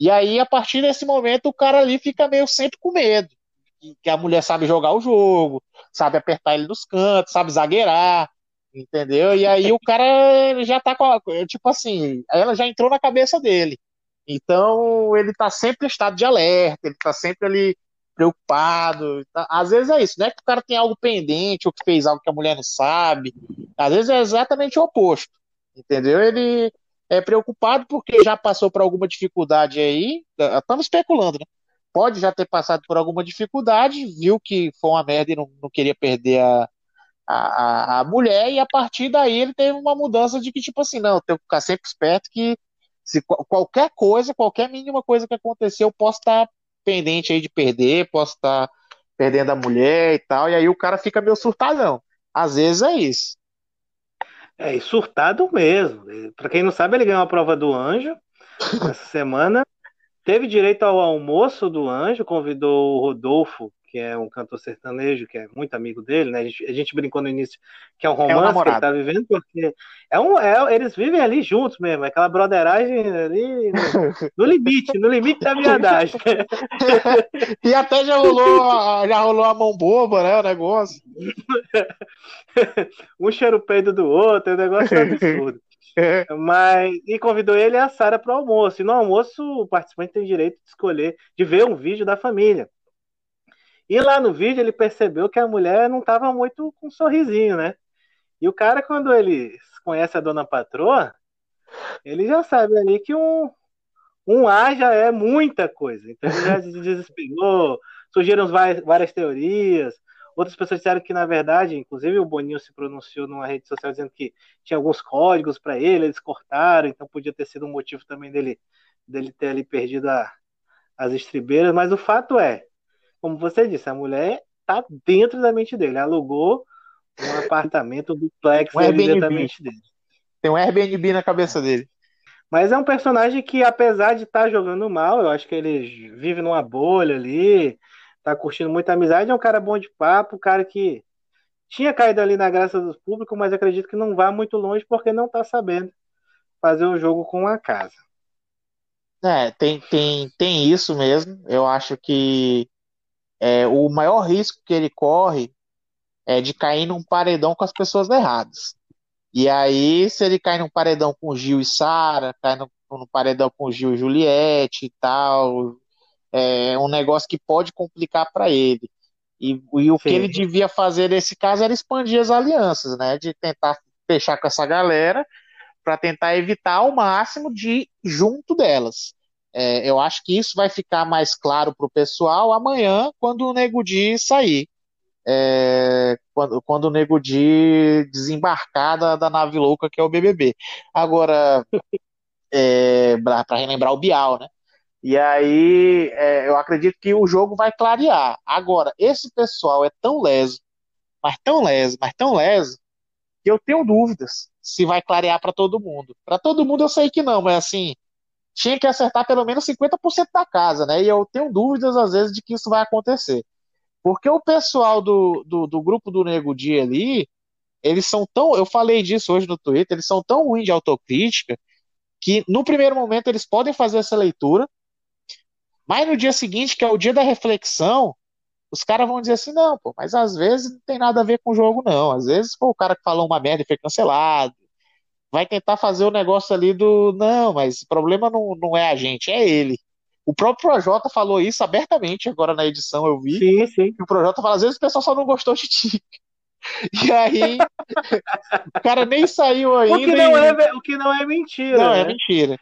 E aí, a partir desse momento, o cara ali fica meio sempre com medo. Que a mulher sabe jogar o jogo, sabe apertar ele nos cantos, sabe zagueirar, entendeu? E aí o cara já tá com a, tipo assim, ela já entrou na cabeça dele. Então ele tá sempre em estado de alerta, ele tá sempre ali preocupado. Tá? Às vezes é isso, não é que o cara tem algo pendente ou que fez algo que a mulher não sabe. Às vezes é exatamente o oposto. Entendeu? Ele é preocupado porque já passou por alguma dificuldade aí. Estamos especulando, né? Pode já ter passado por alguma dificuldade, viu que foi uma merda e não, não queria perder a, a, a, mulher, e a partir daí ele teve uma mudança de que, tipo assim, não, eu tenho que ficar sempre esperto que se qualquer coisa, qualquer mínima coisa que aconteceu, eu posso estar pendente aí de perder, posso estar perdendo a mulher e tal, e aí o cara fica meio surtadão. Às vezes é isso. É, e surtado mesmo. Para quem não sabe, ele ganhou a prova do anjo essa semana. Teve direito ao almoço do anjo, convidou o Rodolfo que é um cantor sertanejo, que é muito amigo dele, né? A gente, a gente brincou no início que é um é romance é que ele tá vivendo, porque é um, é, eles vivem ali juntos mesmo, é aquela broderagem ali no, no limite, no limite da viadagem. e até já rolou, já rolou a mão boba, né? O negócio. um cheiro peido do outro, é um negócio absurdo. Mas, e convidou ele e a Sara para o almoço. E no almoço, o participante tem direito de escolher, de ver um vídeo da família. E lá no vídeo ele percebeu que a mulher não estava muito com um sorrisinho, né? E o cara, quando ele conhece a dona patroa, ele já sabe ali que um, um A já é muita coisa. Então ele já se desesperou, surgiram várias, teorias. Outras pessoas disseram que, na verdade, inclusive o Boninho se pronunciou numa rede social dizendo que tinha alguns códigos para ele, eles cortaram, então podia ter sido um motivo também dele, dele ter ali perdido a, as estribeiras. Mas o fato é, como você disse, a mulher tá dentro da mente dele. Alugou um apartamento duplex um dentro da mente dele. Tem um Airbnb na cabeça dele. Mas é um personagem que, apesar de estar tá jogando mal, eu acho que ele vive numa bolha ali, tá curtindo muita amizade, é um cara bom de papo, um cara que tinha caído ali na graça do público, mas acredito que não vá muito longe porque não tá sabendo fazer o jogo com a casa. É, tem, tem, tem isso mesmo. Eu acho que é, o maior risco que ele corre é de cair num paredão com as pessoas erradas. E aí, se ele cai num paredão com Gil e Sara, cai num, num paredão com Gil e Juliette e tal, é um negócio que pode complicar para ele. E, e o Sim. que ele devia fazer nesse caso era expandir as alianças, né? De tentar fechar com essa galera para tentar evitar ao máximo de ir junto delas. É, eu acho que isso vai ficar mais claro para o pessoal amanhã, quando o Nego Di sair. É, quando, quando o Nego Di desembarcar da, da nave louca que é o BBB. Agora, é, para relembrar o Bial, né? E aí, é, eu acredito que o jogo vai clarear. Agora, esse pessoal é tão leso, mas tão leso, mas tão leso, que eu tenho dúvidas se vai clarear para todo mundo. Para todo mundo eu sei que não, mas assim, tinha que acertar pelo menos 50% da casa, né? E eu tenho dúvidas às vezes de que isso vai acontecer. Porque o pessoal do, do, do grupo do Nego Dia ali, eles são tão. Eu falei disso hoje no Twitter, eles são tão ruins de autocrítica que no primeiro momento eles podem fazer essa leitura, mas no dia seguinte, que é o dia da reflexão, os caras vão dizer assim, não, pô, mas às vezes não tem nada a ver com o jogo, não. Às vezes foi o cara que falou uma merda e foi cancelado. Vai tentar fazer o negócio ali do. Não, mas o problema não, não é a gente, é ele. O próprio Projota falou isso abertamente agora na edição, eu vi. Sim, sim. o Projota fala, às vezes o pessoal só não gostou de ti. E aí, o cara nem saiu ainda. O que não, e... é, o que não é mentira. Não, é né? é mentira.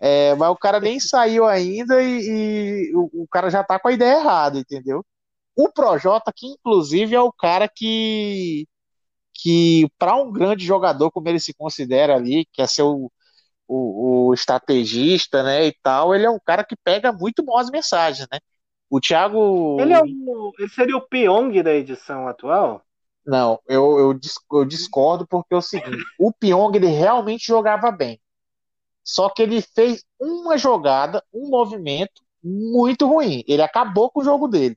É, mas o cara nem saiu ainda e, e o, o, cara já tá com a ideia errada, entendeu? O Projota, que inclusive é o cara que, que para um grande jogador, como ele se considera ali, que é ser o, o, estrategista, né, e tal, ele é um cara que pega muito boas mensagens, né? O Thiago. Ele, é o, ele seria o Pyong da edição atual? Não, eu, eu, eu discordo porque é o seguinte: o Pyong ele realmente jogava bem. Só que ele fez uma jogada, um movimento muito ruim. Ele acabou com o jogo dele.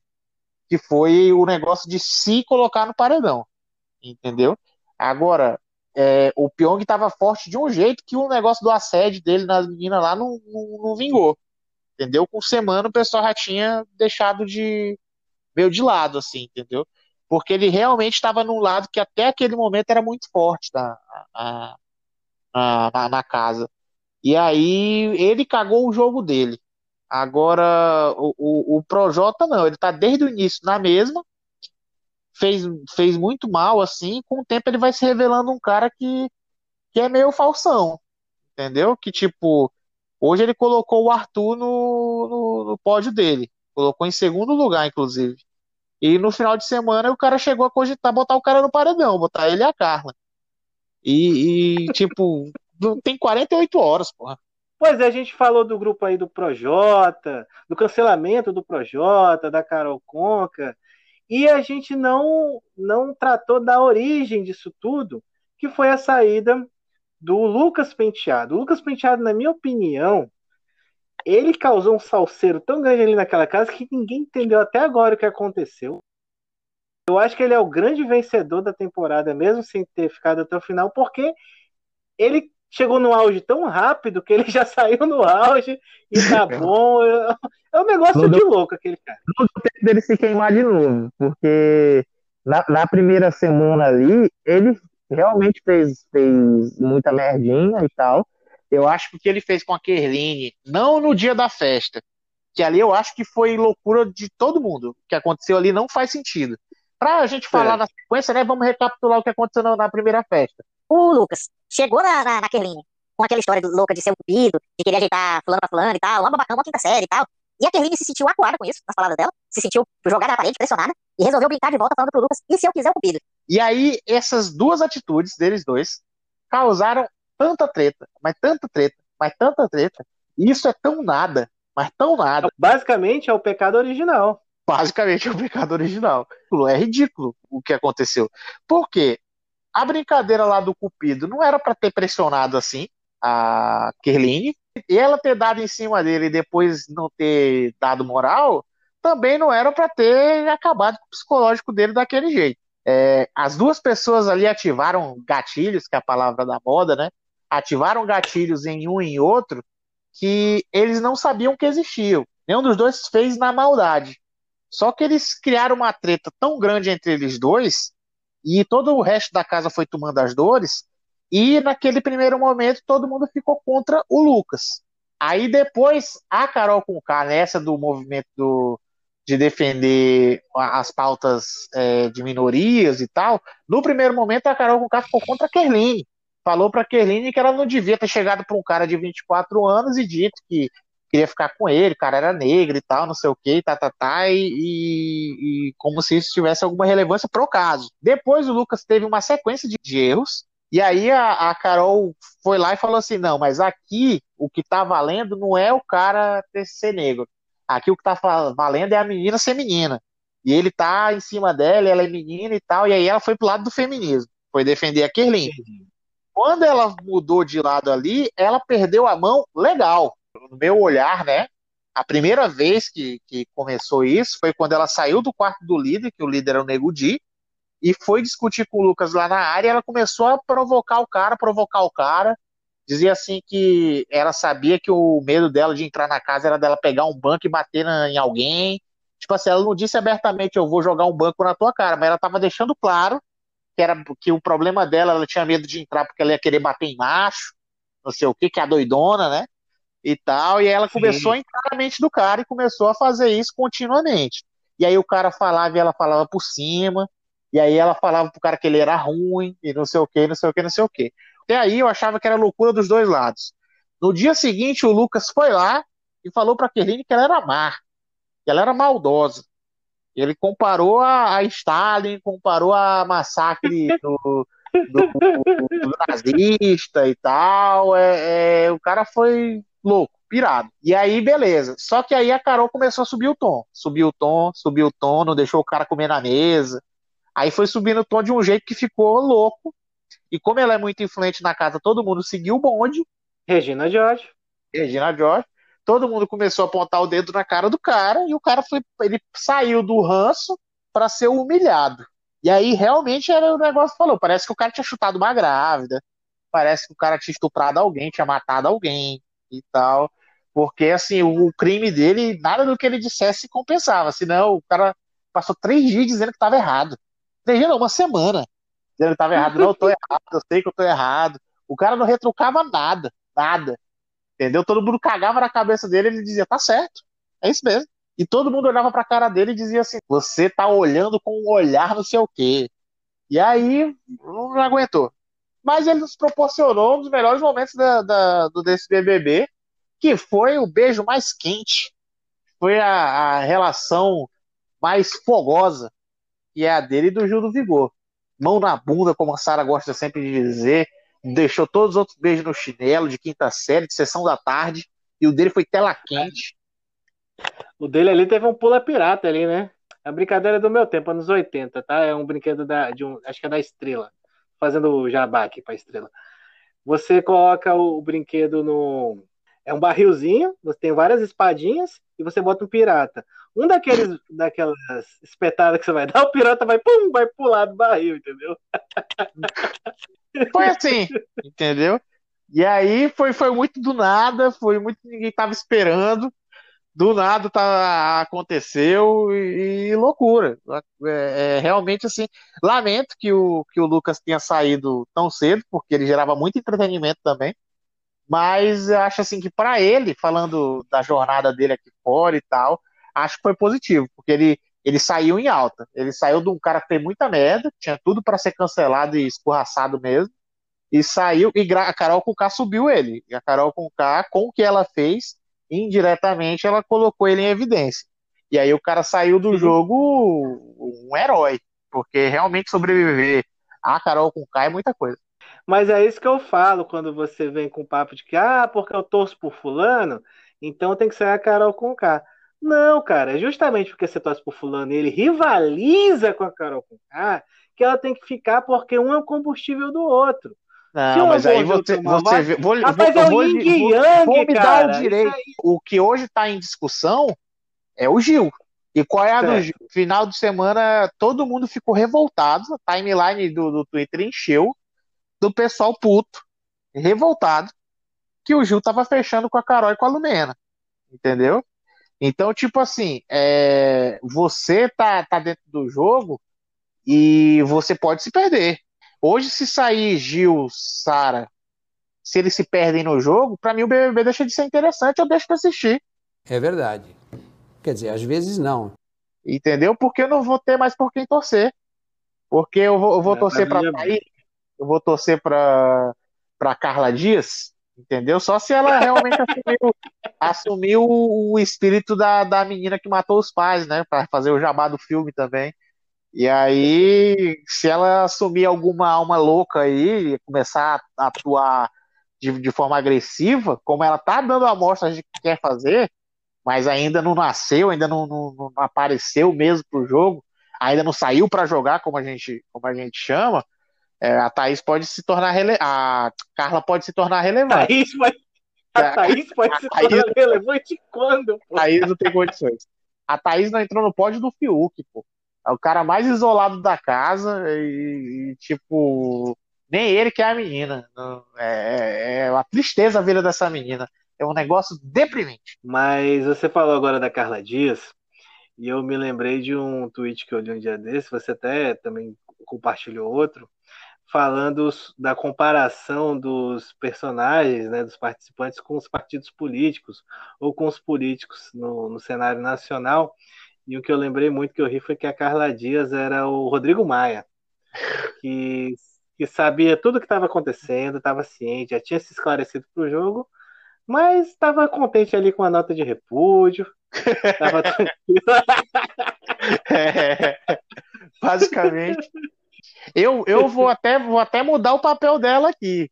Que foi o negócio de se colocar no paredão. Entendeu? Agora, é, o Pyong estava forte de um jeito que o negócio do assédio dele nas meninas lá não, não, não vingou. Entendeu? Com semana o pessoal já tinha deixado de. meio de lado, assim, entendeu? Porque ele realmente estava num lado que até aquele momento era muito forte na, na, na, na casa. E aí ele cagou o jogo dele. Agora o, o, o Projota não, ele tá desde o início na mesma, fez, fez muito mal assim, com o tempo ele vai se revelando um cara que, que é meio falsão, entendeu? Que tipo, hoje ele colocou o Arthur no, no, no pódio dele, colocou em segundo lugar, inclusive. E no final de semana o cara chegou a cogitar botar o cara no paredão, botar ele e a Carla. E, e tipo, tem 48 horas, porra. Pois é, a gente falou do grupo aí do Projota, do cancelamento do Projota, da Carol Conca, e a gente não não tratou da origem disso tudo, que foi a saída do Lucas Penteado. O Lucas Penteado, na minha opinião, ele causou um salseiro tão grande ali naquela casa que ninguém entendeu até agora o que aconteceu. Eu acho que ele é o grande vencedor da temporada, mesmo sem ter ficado até o final, porque ele chegou no auge tão rápido que ele já saiu no auge e tá bom. É um negócio não de deu, louco aquele cara. Não deu tempo dele se queimar de novo, porque na, na primeira semana ali, ele realmente fez, fez muita merdinha e tal. Eu acho que o que ele fez com a Kerline, não no dia da festa, que ali eu acho que foi loucura de todo mundo. O que aconteceu ali não faz sentido. Pra gente falar é. na sequência, né, vamos recapitular o que aconteceu na, na primeira festa o Lucas chegou na, na, na Kerline com aquela história louca de ser um cupido, de querer ajeitar fulano pra fulano e tal, uma babacão, uma quinta série e tal. E a Kerline se sentiu acuada com isso, nas palavras dela, se sentiu jogada na parede, pressionada, e resolveu brincar de volta falando pro Lucas, e se eu quiser o cupido? E aí, essas duas atitudes deles dois causaram tanta treta, mas tanta treta, mas tanta treta, e isso é tão nada, mas tão nada. Basicamente é o pecado original. Basicamente é o pecado original. É ridículo o que aconteceu. Por quê? A brincadeira lá do Cupido não era para ter pressionado assim a Kerline, e ela ter dado em cima dele e depois não ter dado moral, também não era para ter acabado com o psicológico dele daquele jeito. É, as duas pessoas ali ativaram gatilhos, que é a palavra da moda, né? Ativaram gatilhos em um e em outro, que eles não sabiam que existiam. Nenhum dos dois fez na maldade. Só que eles criaram uma treta tão grande entre eles dois, e todo o resto da casa foi tomando as dores, e naquele primeiro momento todo mundo ficou contra o Lucas. Aí depois a Carol com K, nessa do movimento do, de defender as pautas é, de minorias e tal, no primeiro momento a Carol com K ficou contra a Kerline. Falou para a Kerline que ela não devia ter chegado para um cara de 24 anos e dito que queria ficar com ele, o cara era negro e tal, não sei o que, tá, tá, tá, e, e, e, como se isso tivesse alguma relevância pro caso. Depois o Lucas teve uma sequência de, de erros, e aí a, a, Carol foi lá e falou assim: não, mas aqui o que tá valendo não é o cara ter, ser negro. Aqui o que tá valendo é a menina ser menina. E ele tá em cima dela, ela é menina e tal, e aí ela foi pro lado do feminismo, foi defender a Kerlin. Quando ela mudou de lado ali, ela perdeu a mão legal no meu olhar, né? A primeira vez que, que começou isso foi quando ela saiu do quarto do líder, que o líder era o Nego Di, e foi discutir com o Lucas lá na área. ela começou a provocar o cara, provocar o cara. Dizia assim que ela sabia que o medo dela de entrar na casa era dela pegar um banco e bater na, em alguém. Tipo assim, ela não disse abertamente eu vou jogar um banco na tua cara, mas ela tava deixando claro que era que o problema dela, ela tinha medo de entrar porque ela ia querer bater em macho, não sei o que, que é a doidona, né? E tal, e ela começou Sim. a entrar na mente do cara e começou a fazer isso continuamente. E aí o cara falava e ela falava por cima, e aí ela falava pro cara que ele era ruim, e não sei o que, não sei o que, não sei o que. Até aí eu achava que era loucura dos dois lados. No dia seguinte, o Lucas foi lá e falou pra Kerline que ela era má, que ela era maldosa. Ele comparou a, a Stalin, comparou a massacre do, do, do, do nazista e tal. É, é, o cara foi louco, pirado. E aí, beleza. Só que aí a Carol começou a subir o tom. Subiu o tom, subiu o tom, não deixou o cara comer na mesa. Aí foi subindo o tom de um jeito que ficou louco. E como ela é muito influente na casa, todo mundo seguiu o bonde. Regina George. Regina George. Todo mundo começou a apontar o dedo na cara do cara e o cara foi, ele saiu do ranço para ser humilhado. E aí realmente era o negócio que falou, parece que o cara tinha chutado uma grávida, parece que o cara tinha estuprado alguém, tinha matado alguém e tal. Porque, assim, o crime dele, nada do que ele dissesse compensava. Senão, o cara passou três dias dizendo que estava errado. Três dias, não, uma semana. Dizendo que estava errado. Não, eu tô errado, eu sei que eu errado. O cara não retrucava nada, nada. Entendeu? Todo mundo cagava na cabeça dele ele dizia, tá certo. É isso mesmo. E todo mundo olhava pra cara dele e dizia assim: você tá olhando com um olhar não sei o quê. E aí, não aguentou mas ele nos proporcionou um dos melhores momentos da, da, do desse BBB, que foi o beijo mais quente, foi a, a relação mais fogosa, que é a dele e do Gil do Vigor. Mão na bunda, como a Sara gosta sempre de dizer, deixou todos os outros beijos no chinelo, de quinta série, de sessão da tarde, e o dele foi tela quente. O dele ali teve um pula pirata ali, né? A brincadeira do meu tempo, anos 80, tá? É um brinquedo da, de um, acho que é da Estrela fazendo jabá aqui para estrela. Você coloca o, o, brinquedo no. É um barrilzinho, você tem várias espadinhas e você bota um pirata. Um daqueles daquelas espetadas que você vai dar, o pirata vai pum, vai pular do barril, entendeu? Foi assim, entendeu? E aí foi, foi muito do nada, foi muito ninguém tava esperando do nada tá, aconteceu e, e loucura. É, é, realmente assim, lamento que o, que o Lucas tenha saído tão cedo, porque ele gerava muito entretenimento também. Mas acho assim que para ele, falando da jornada dele aqui fora e tal, acho que foi positivo, porque ele, ele saiu em alta. Ele saiu de um cara que fez muita merda, tinha tudo para ser cancelado e escorraçado mesmo, e saiu, e a Carol com K subiu ele. E a Carol com K, com o que ela fez, indiretamente ela colocou ele em evidência. E aí o cara saiu do jogo um herói, porque realmente sobreviver a Carol com K é muita coisa. Mas é isso que eu falo quando você vem com o papo de que, ah, porque eu torço por fulano, então tem que ser a Carol com K. Não, cara, é justamente porque você torce por fulano e ele rivaliza com a Carol com K, que ela tem que ficar porque um é o combustível do outro. Não, mas aí você, você vê, vou, Rapaz, vou, é vou, vou, vou me cara, dar o direito. O que hoje está em discussão é o Gil. E qual é a certo. do Gil? Final de semana, todo mundo ficou revoltado. A timeline do, do Twitter encheu do pessoal puto, revoltado, que o Gil tava fechando com a Carol e com a Lumena. Entendeu? Então, tipo assim, é, você tá, tá dentro do jogo e você pode se perder. Hoje, se sair Gil, Sara, se eles se perdem no jogo, para mim o BBB deixa de ser interessante, eu deixo de assistir. É verdade. Quer dizer, às vezes não. Entendeu? Porque eu não vou ter mais por quem torcer. Porque eu vou, eu vou é, torcer para Thaís, eu vou torcer para para Carla Dias, entendeu? Só se ela realmente assumiu, assumiu o espírito da, da menina que matou os pais, né? Para fazer o jabá do filme também. E aí, se ela assumir alguma alma louca aí, começar a atuar de, de forma agressiva, como ela tá dando amostras de que quer fazer, mas ainda não nasceu, ainda não, não, não apareceu mesmo pro jogo, ainda não saiu para jogar, como a gente, como a gente chama, é, a Thaís pode se tornar rele... a Carla pode se tornar relevante. Thaís vai... A Thaís pode a se Thaís... tornar relevante quando? Pô? Thaís não tem condições. A Thaís não entrou no pódio do Fiuk, pô. É o cara mais isolado da casa e, e tipo, nem ele que é a menina. É, é, é uma tristeza a vida dessa menina. É um negócio deprimente. Mas você falou agora da Carla Dias, e eu me lembrei de um tweet que eu li um dia desse, você até também compartilhou outro, falando da comparação dos personagens, né, dos participantes com os partidos políticos ou com os políticos no, no cenário nacional. E o que eu lembrei muito que eu ri foi que a Carla Dias era o Rodrigo Maia, que, que sabia tudo o que estava acontecendo, estava ciente, já tinha se esclarecido para o jogo, mas estava contente ali com a nota de repúdio. Estava tranquilo. É, basicamente. Eu, eu vou, até, vou até mudar o papel dela aqui.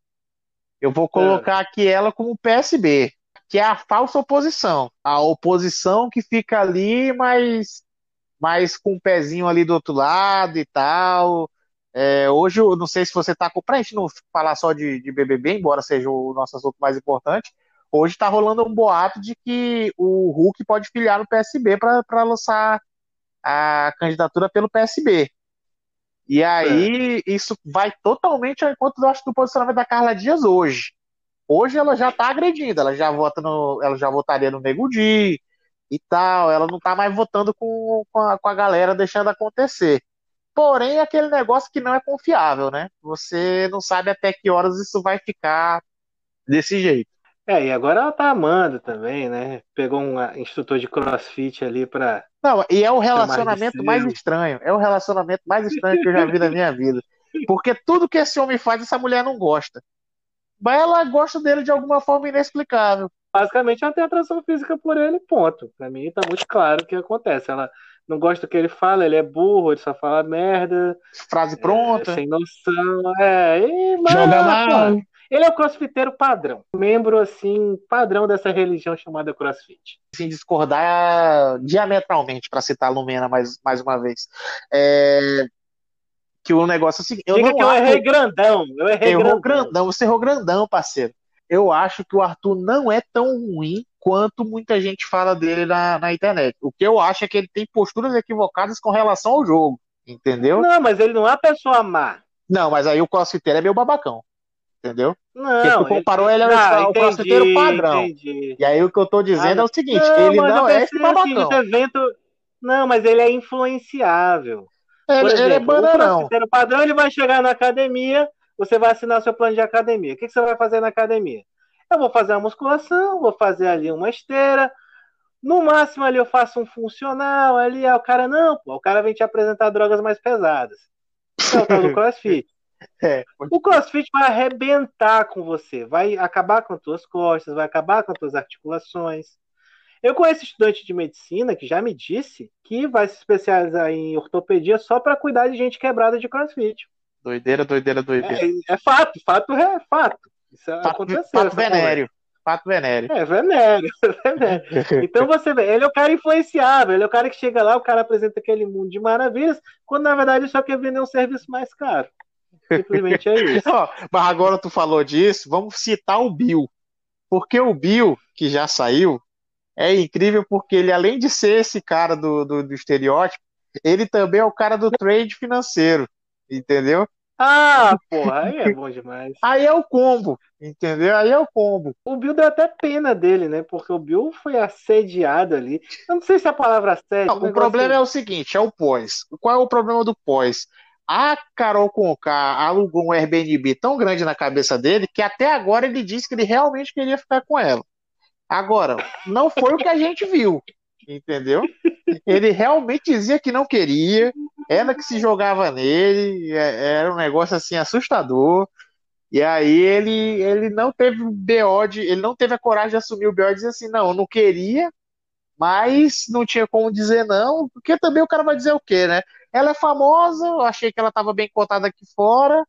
Eu vou colocar aqui ela como PSB que é a falsa oposição. A oposição que fica ali, mas, mas com o um pezinho ali do outro lado e tal. É, hoje, eu não sei se você está com. Pra gente não falar só de, de BBB, embora seja o nosso assunto mais importante, hoje está rolando um boato de que o Hulk pode filiar no PSB para lançar a candidatura pelo PSB. E aí, é. isso vai totalmente ao encontro, eu acho, do posicionamento da Carla Dias hoje. Hoje ela já tá agredindo, ela já vota no, ela já votaria no Nego Di e tal, ela não tá mais votando com, com, a, com a galera deixando acontecer. Porém, aquele negócio que não é confiável, né? Você não sabe até que horas isso vai ficar desse jeito. É, e agora ela tá amando também, né? Pegou um instrutor de crossfit ali pra. Não, e é o relacionamento mais estranho. É o relacionamento mais estranho que eu já vi na minha vida. Porque tudo que esse homem faz, essa mulher não gosta mas ela gosta dele de alguma forma inexplicável. Basicamente, ela tem atração física por ele, ponto. Pra mim, tá muito claro o que acontece. Ela não gosta do que ele fala, ele é burro, ele só fala merda. Frase pronta. É, sem noção. É, e, mas, Joga mal. Ele é o crossfiteiro padrão. Membro, assim, padrão dessa religião chamada crossfit. Sem discordar diametralmente, para citar a Lumena mais, mais uma vez. É, que o negócio é o seguinte. Eu Diga não que eu errei grandão. Eu errei grandão. grandão. Você errou grandão, parceiro. Eu acho que o Arthur não é tão ruim quanto muita gente fala dele na, na internet. O que eu acho é que ele tem posturas equivocadas com relação ao jogo. Entendeu? Não, mas ele não é uma pessoa má. Não, mas aí o crossfiteiro é meu babacão. Entendeu? Não, Porque tu comparou ele, ele ao entendi, crossfiteiro padrão. Entendi. E aí o que eu tô dizendo ah, é o seguinte: não, ele não é esse babacão. Assim, evento... Não, mas ele é influenciável. Ele, exemplo, ele é bananão. O padrão ele vai chegar na academia, você vai assinar seu plano de academia. O que, que você vai fazer na academia? Eu vou fazer uma musculação, vou fazer ali uma esteira. No máximo ali eu faço um funcional ali. O cara, não, pô, o cara vem te apresentar drogas mais pesadas. É o tal do crossfit. É, o crossfit vai arrebentar com você, vai acabar com as tuas costas, vai acabar com as tuas articulações. Eu conheço estudante de medicina que já me disse que vai se especializar em ortopedia só para cuidar de gente quebrada de crossfit. Doideira, doideira, doideira. É, é fato, fato é fato. Isso fato, aconteceu. Fato venéreo. Fato venéreo. É, venéreo. Então você vê, ele é o cara influenciável, ele é o cara que chega lá, o cara apresenta aquele mundo de maravilhas, quando na verdade só quer vender um serviço mais caro. Simplesmente é isso. mas agora tu falou disso, vamos citar o Bill. Porque o Bill, que já saiu, é incrível porque ele, além de ser esse cara do, do, do estereótipo, ele também é o cara do trade financeiro, entendeu? Ah, porra, aí é bom demais. Aí é o combo, entendeu? Aí é o combo. O Bill deu até pena dele, né? Porque o Bill foi assediado ali. Eu não sei se é a palavra assédio. Não, o problema é o seguinte, é o pós. Qual é o problema do pós? A Carol Conká alugou um Airbnb tão grande na cabeça dele que até agora ele disse que ele realmente queria ficar com ela. Agora, não foi o que a gente viu, entendeu? Ele realmente dizia que não queria, ela que se jogava nele, é, era um negócio assim assustador. E aí ele, ele não teve BO de, ele não teve a coragem de assumir o BO e dizer assim, não, eu não queria, mas não tinha como dizer não, porque também o cara vai dizer o quê, né? Ela é famosa, eu achei que ela estava bem cotada aqui fora,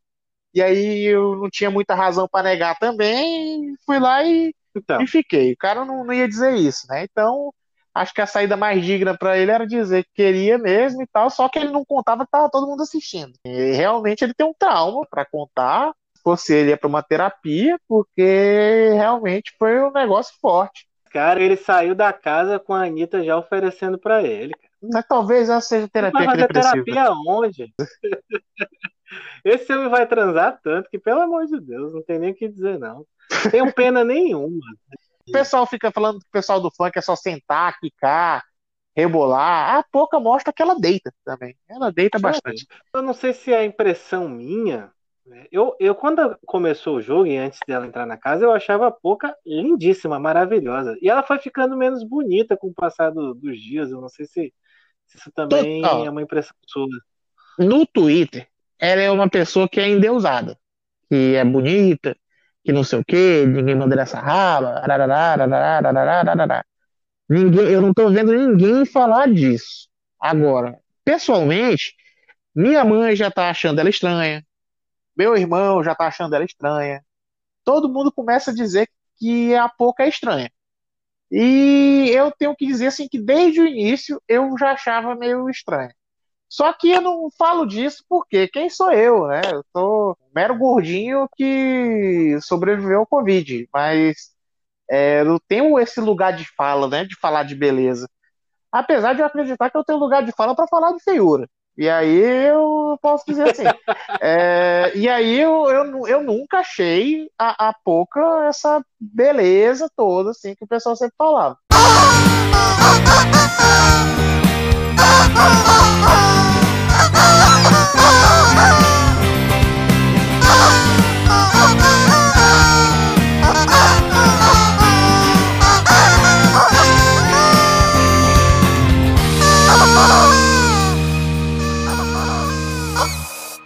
e aí eu não tinha muita razão para negar também, fui lá e, então. e fiquei. O cara não, não ia dizer isso, né? Então, acho que a saída mais digna para ele era dizer que queria mesmo e tal, só que ele não contava que tava todo mundo assistindo. E realmente ele tem um trauma para contar. Se fosse ele ia para uma terapia, porque realmente foi um negócio forte. Cara, ele saiu da casa com a Anitta já oferecendo para ele. Mas talvez essa seja terapia Mas fazer terapia onde? Esse homem vai transar tanto que, pelo amor de Deus, não tem nem o que dizer, não. Tenho pena nenhuma. O pessoal fica falando que o pessoal do funk é só sentar, quicar, rebolar. A pouca mostra que ela deita também. Ela deita bastante. Eu não sei se é impressão minha. Né? Eu, eu, quando começou o jogo e antes dela entrar na casa, eu achava a Poca lindíssima, maravilhosa. E ela foi ficando menos bonita com o passar do, dos dias. Eu não sei se isso também Total. é uma impressão sua. No Twitter, ela é uma pessoa que é endeusada, que é bonita, que não sei o que, ninguém manda essa raba. Ninguém, eu não tô vendo ninguém falar disso. Agora, pessoalmente, minha mãe já tá achando ela estranha, meu irmão já tá achando ela estranha. Todo mundo começa a dizer que a pouca é estranha. E eu tenho que dizer assim que desde o início eu já achava meio estranho. Só que eu não falo disso porque quem sou eu, né? Eu sou um mero gordinho que sobreviveu ao Covid, mas é, eu tenho esse lugar de fala, né? De falar de beleza. Apesar de eu acreditar que eu tenho lugar de fala para falar de feiura. E aí eu posso dizer assim. é, e aí eu, eu, eu nunca achei a, a pouca essa beleza toda, assim, que o pessoal sempre falava.